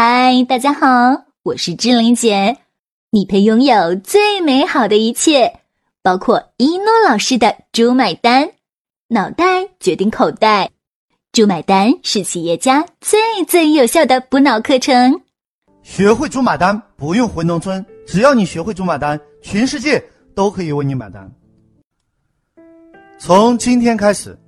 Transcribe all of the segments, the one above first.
嗨，大家好，我是志玲姐。你配拥有最美好的一切，包括一诺老师的“猪买单”，脑袋决定口袋，“猪买单”是企业家最最有效的补脑课程。学会“猪买单”，不用回农村，只要你学会“猪买单”，全世界都可以为你买单。从今天开始，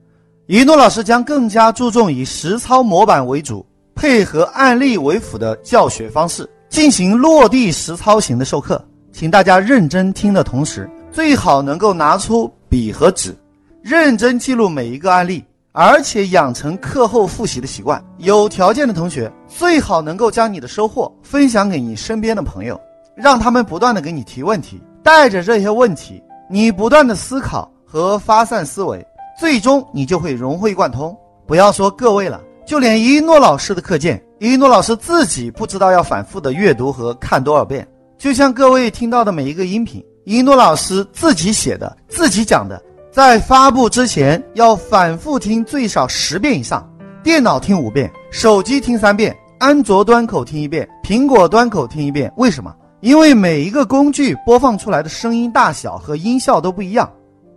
一诺老师将更加注重以实操模板为主。配合案例为辅的教学方式进行落地实操型的授课，请大家认真听的同时，最好能够拿出笔和纸，认真记录每一个案例，而且养成课后复习的习惯。有条件的同学，最好能够将你的收获分享给你身边的朋友，让他们不断的给你提问题，带着这些问题，你不断的思考和发散思维，最终你就会融会贯通。不要说各位了。就连一诺老师的课件，一诺老师自己不知道要反复的阅读和看多少遍。就像各位听到的每一个音频，一诺老师自己写的、自己讲的，在发布之前要反复听最少十遍以上。电脑听五遍，手机听三遍，安卓端口听一遍，苹果端口听一遍。为什么？因为每一个工具播放出来的声音大小和音效都不一样。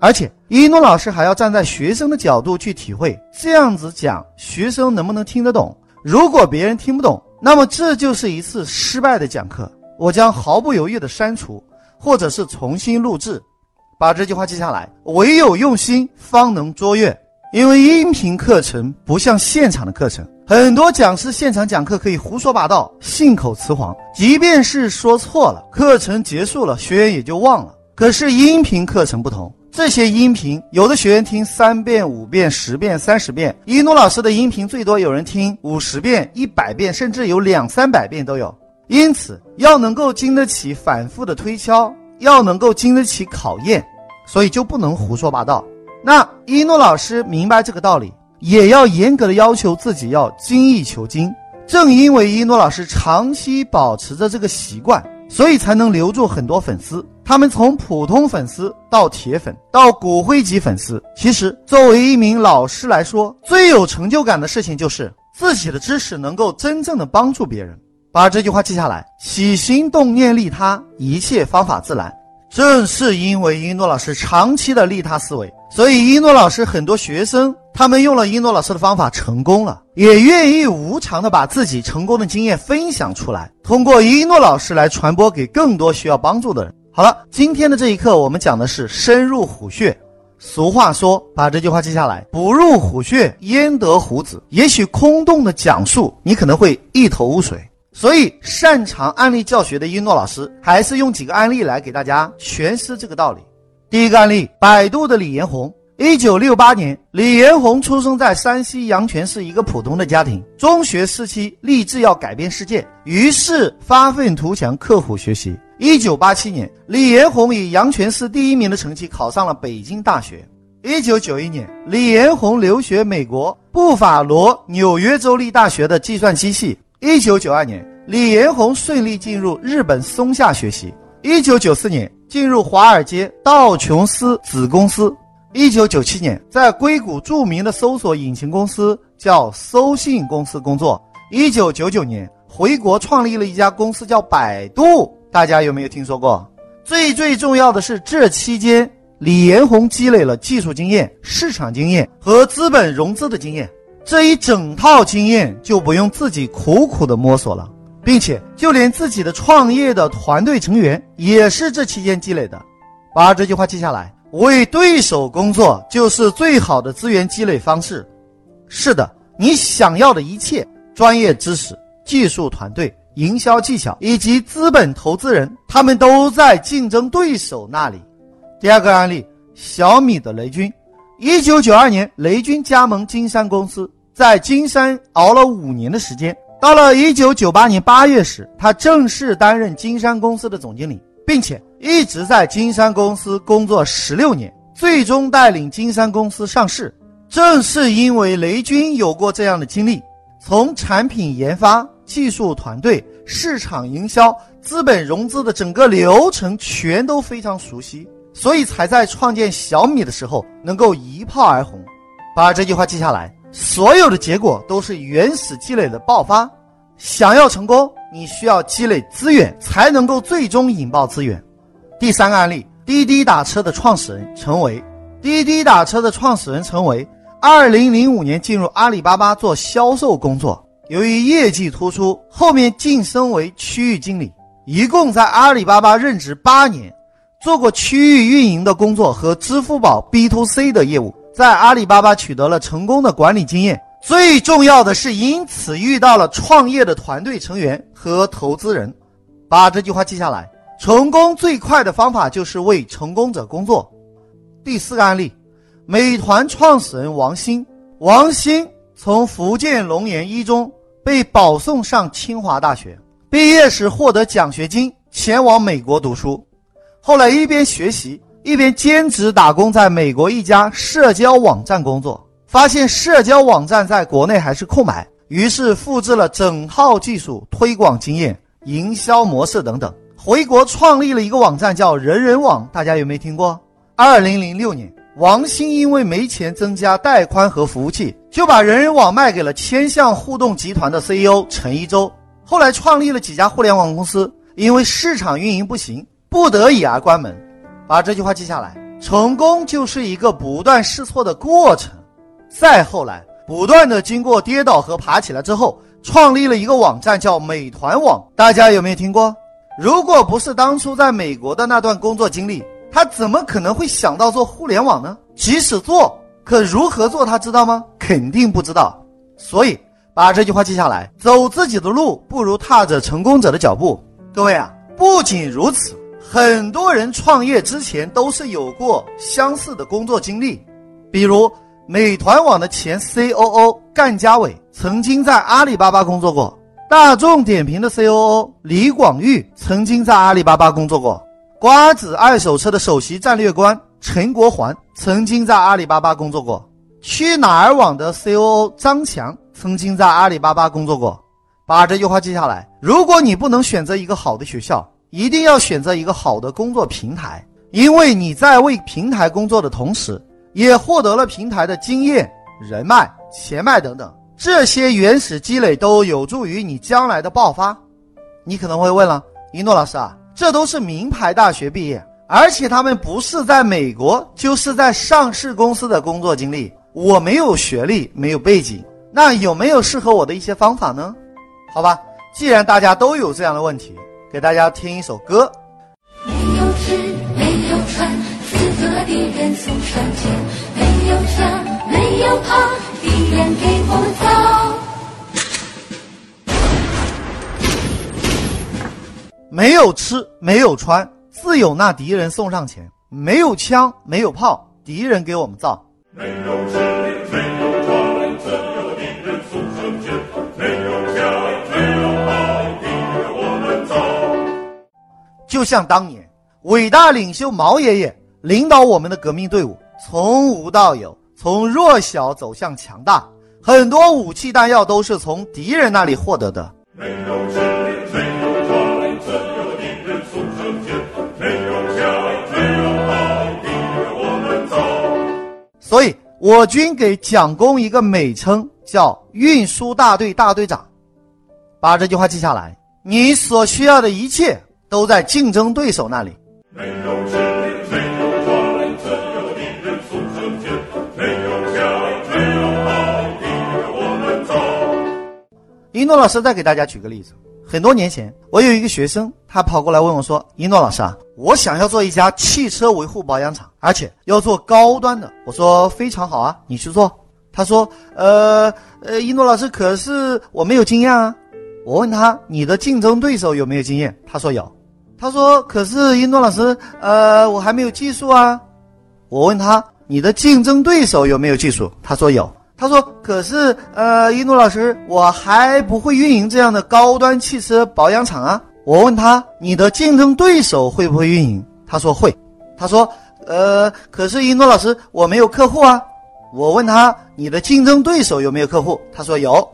而且一诺老师还要站在学生的角度去体会，这样子讲，学生能不能听得懂？如果别人听不懂，那么这就是一次失败的讲课，我将毫不犹豫的删除，或者是重新录制。把这句话记下来：唯有用心，方能卓越。因为音频课程不像现场的课程，很多讲师现场讲课可以胡说八道，信口雌黄，即便是说错了，课程结束了，学员也就忘了。可是音频课程不同。这些音频，有的学员听三遍、五遍、十遍、三十遍。一诺老师的音频最多有人听五十遍、一百遍，甚至有两三百遍都有。因此，要能够经得起反复的推敲，要能够经得起考验，所以就不能胡说八道。那一诺老师明白这个道理，也要严格的要求自己要精益求精。正因为一诺老师长期保持着这个习惯。所以才能留住很多粉丝。他们从普通粉丝到铁粉，到骨灰级粉丝。其实，作为一名老师来说，最有成就感的事情就是自己的知识能够真正的帮助别人。把这句话记下来：起心动念利他，一切方法自然。正是因为一诺老师长期的利他思维，所以一诺老师很多学生。他们用了一诺老师的方法成功了，也愿意无偿的把自己成功的经验分享出来，通过一诺老师来传播给更多需要帮助的人。好了，今天的这一课我们讲的是深入虎穴。俗话说，把这句话记下来：不入虎穴，焉得虎子？也许空洞的讲述，你可能会一头雾水。所以，擅长案例教学的一诺老师，还是用几个案例来给大家诠释这个道理。第一个案例：百度的李彦宏。一九六八年，李彦宏出生在山西阳泉市一个普通的家庭。中学时期立志要改变世界，于是发愤图强，刻苦学习。一九八七年，李彦宏以阳泉市第一名的成绩考上了北京大学。一九九一年，李彦宏留学美国布法罗纽约州立大学的计算机系。一九九二年，李彦宏顺利进入日本松下学习。一九九四年，进入华尔街道琼斯子公司。一九九七年，在硅谷著名的搜索引擎公司叫搜信公司工作。一九九九年，回国创立了一家公司叫百度，大家有没有听说过？最最重要的是，这期间李彦宏积累了技术经验、市场经验和资本融资的经验，这一整套经验就不用自己苦苦的摸索了，并且就连自己的创业的团队成员也是这期间积累的。把这句话记下来。为对手工作就是最好的资源积累方式。是的，你想要的一切专业知识、技术团队、营销技巧以及资本投资人，他们都在竞争对手那里。第二个案例，小米的雷军，一九九二年，雷军加盟金山公司，在金山熬了五年的时间。到了一九九八年八月时，他正式担任金山公司的总经理。并且一直在金山公司工作十六年，最终带领金山公司上市。正是因为雷军有过这样的经历，从产品研发、技术团队、市场营销、资本融资的整个流程全都非常熟悉，所以才在创建小米的时候能够一炮而红。把这句话记下来，所有的结果都是原始积累的爆发。想要成功，你需要积累资源，才能够最终引爆资源。第三个案例，滴滴打车的创始人陈维，滴滴打车的创始人陈维，二零零五年进入阿里巴巴做销售工作，由于业绩突出，后面晋升为区域经理，一共在阿里巴巴任职八年，做过区域运营的工作和支付宝 B to C 的业务，在阿里巴巴取得了成功的管理经验。最重要的是，因此遇到了创业的团队成员和投资人。把这句话记下来：成功最快的方法就是为成功者工作。第四个案例，美团创始人王兴。王兴从福建龙岩一中被保送上清华大学，毕业时获得奖学金，前往美国读书。后来一边学习，一边兼职打工，在美国一家社交网站工作。发现社交网站在国内还是空白，于是复制了整套技术、推广经验、营销模式等等，回国创立了一个网站，叫人人网。大家有没有听过？二零零六年，王兴因为没钱增加带宽和服务器，就把人人网卖给了千象互动集团的 CEO 陈一舟。后来创立了几家互联网公司，因为市场运营不行，不得已而关门。把这句话记下来：成功就是一个不断试错的过程。再后来，不断的经过跌倒和爬起来之后，创立了一个网站，叫美团网。大家有没有听过？如果不是当初在美国的那段工作经历，他怎么可能会想到做互联网呢？即使做，可如何做，他知道吗？肯定不知道。所以，把这句话记下来：走自己的路，不如踏着成功者的脚步。各位啊，不仅如此，很多人创业之前都是有过相似的工作经历，比如。美团网的前 COO 干家伟曾经在阿里巴巴工作过，大众点评的 COO 李广玉曾经在阿里巴巴工作过，瓜子二手车的首席战略官陈国环曾经在阿里巴巴工作过，去哪儿网的 COO 张强曾经在阿里巴巴工作过。把这句话记下来：如果你不能选择一个好的学校，一定要选择一个好的工作平台，因为你在为平台工作的同时。也获得了平台的经验、人脉、钱脉等等，这些原始积累都有助于你将来的爆发。你可能会问了，一诺老师啊，这都是名牌大学毕业，而且他们不是在美国，就是在上市公司的工作经历。我没有学历，没有背景，那有没有适合我的一些方法呢？好吧，既然大家都有这样的问题，给大家听一首歌。没有吃，没有穿。敌人送上前，没有枪，没有炮，敌人给我造。没有吃，没有穿，自有那敌人送上前；没有枪，没有炮，敌人给我们造。没有吃，没有穿，自有敌人送上前；没有枪，没有炮，敌人我们造。就像当年伟大领袖毛爷爷。领导我们的革命队伍从无到有，从弱小走向强大，很多武器弹药都是从敌人那里获得的。我军给蒋公一个美称，叫运输大队大队长。把这句话记下来，你所需要的一切都在竞争对手那里。没有枪。一诺老师再给大家举个例子，很多年前，我有一个学生，他跑过来问我说：“一诺老师啊，我想要做一家汽车维护保养厂，而且要做高端的。”我说：“非常好啊，你去做。”他说：“呃呃，一诺老师，可是我没有经验啊。”我问他：“你的竞争对手有没有经验？”他说有。他说：“可是一诺老师，呃，我还没有技术啊。”我问他：“你的竞争对手有没有技术？”他说有。他说：“可是，呃，一诺老师，我还不会运营这样的高端汽车保养厂啊。”我问他：“你的竞争对手会不会运营？”他说：“会。”他说：“呃，可是，一诺老师，我没有客户啊。”我问他：“你的竞争对手有没有客户？”他说：“有。”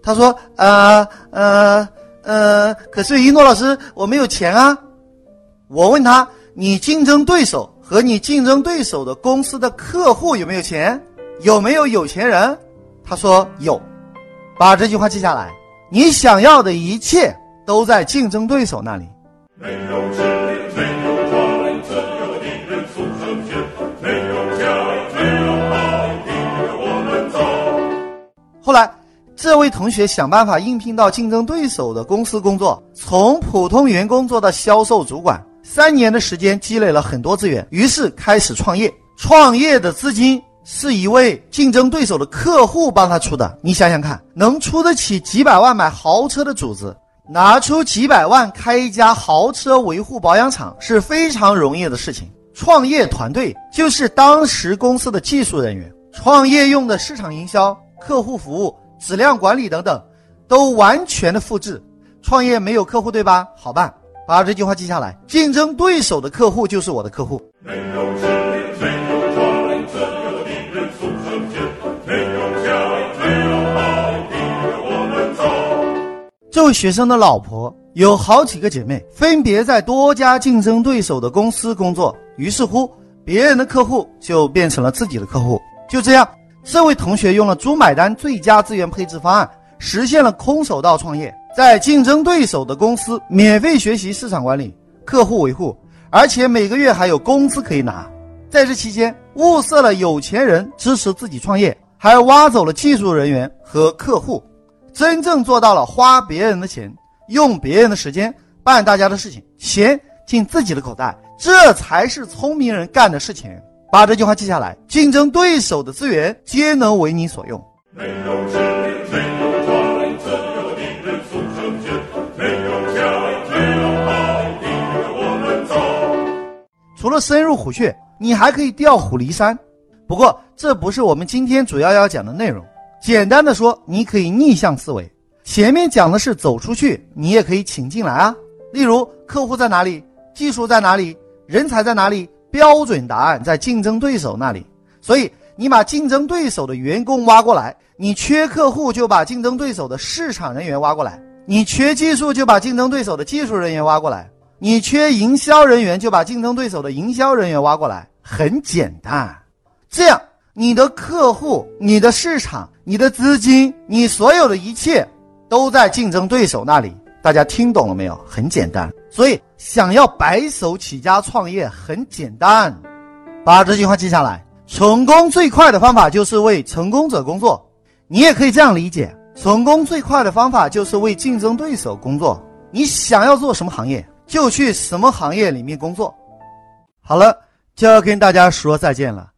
他说：“呃，呃，呃，可是，一诺老师，我没有钱啊。”我问他：“你竞争对手和你竞争对手的公司的客户有没有钱？”有没有有钱人？他说有，把这句话记下来。你想要的一切都在竞争对手那里。没有智力，没有装，自有敌人速胜前。没有家，没有爱，我们走。后来，这位同学想办法应聘到竞争对手的公司工作，从普通员工做到销售主管，三年的时间积累了很多资源，于是开始创业。创业的资金是一位竞争对手的客户帮他出的，你想想看，能出得起几百万买豪车的主子，拿出几百万开一家豪车维护保养厂是非常容易的事情。创业团队就是当时公司的技术人员，创业用的市场营销、客户服务、质量管理等等，都完全的复制。创业没有客户对吧？好办，把这句话记下来：竞争对手的客户就是我的客户。这位学生的老婆有好几个姐妹，分别在多家竞争对手的公司工作。于是乎，别人的客户就变成了自己的客户。就这样，这位同学用了“猪买单”最佳资源配置方案，实现了空手道创业，在竞争对手的公司免费学习市场管理、客户维护，而且每个月还有工资可以拿。在这期间，物色了有钱人支持自己创业，还挖走了技术人员和客户。真正做到了花别人的钱，用别人的时间办大家的事情，钱进自己的口袋，这才是聪明人干的事情。把这句话记下来：竞争对手的资源皆能为你所用。没有，除了深入虎穴，你还可以调虎离山。不过，这不是我们今天主要要讲的内容。简单的说，你可以逆向思维。前面讲的是走出去，你也可以请进来啊。例如，客户在哪里？技术在哪里？人才在哪里？标准答案在竞争对手那里。所以，你把竞争对手的员工挖过来，你缺客户就把竞争对手的市场人员挖过来，你缺技术就把竞争对手的技术人员挖过来，你缺营销人员就把竞争对手的营销人员挖过来，很简单。这样，你的客户、你的市场、你的资金、你所有的一切，都在竞争对手那里。大家听懂了没有？很简单。所以，想要白手起家创业很简单，把这句话记下来。成功最快的方法就是为成功者工作。你也可以这样理解：成功最快的方法就是为竞争对手工作。你想要做什么行业，就去什么行业里面工作。好了，就要跟大家说再见了。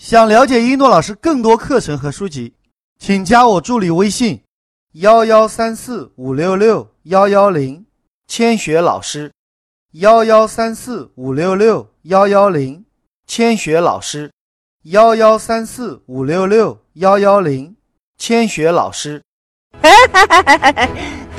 想了解一诺老师更多课程和书籍，请加我助理微信：幺幺三四五六六幺幺零，千雪老师。幺幺三四五六六幺幺零，千雪老师。幺幺三四五六六幺幺零，千雪老师。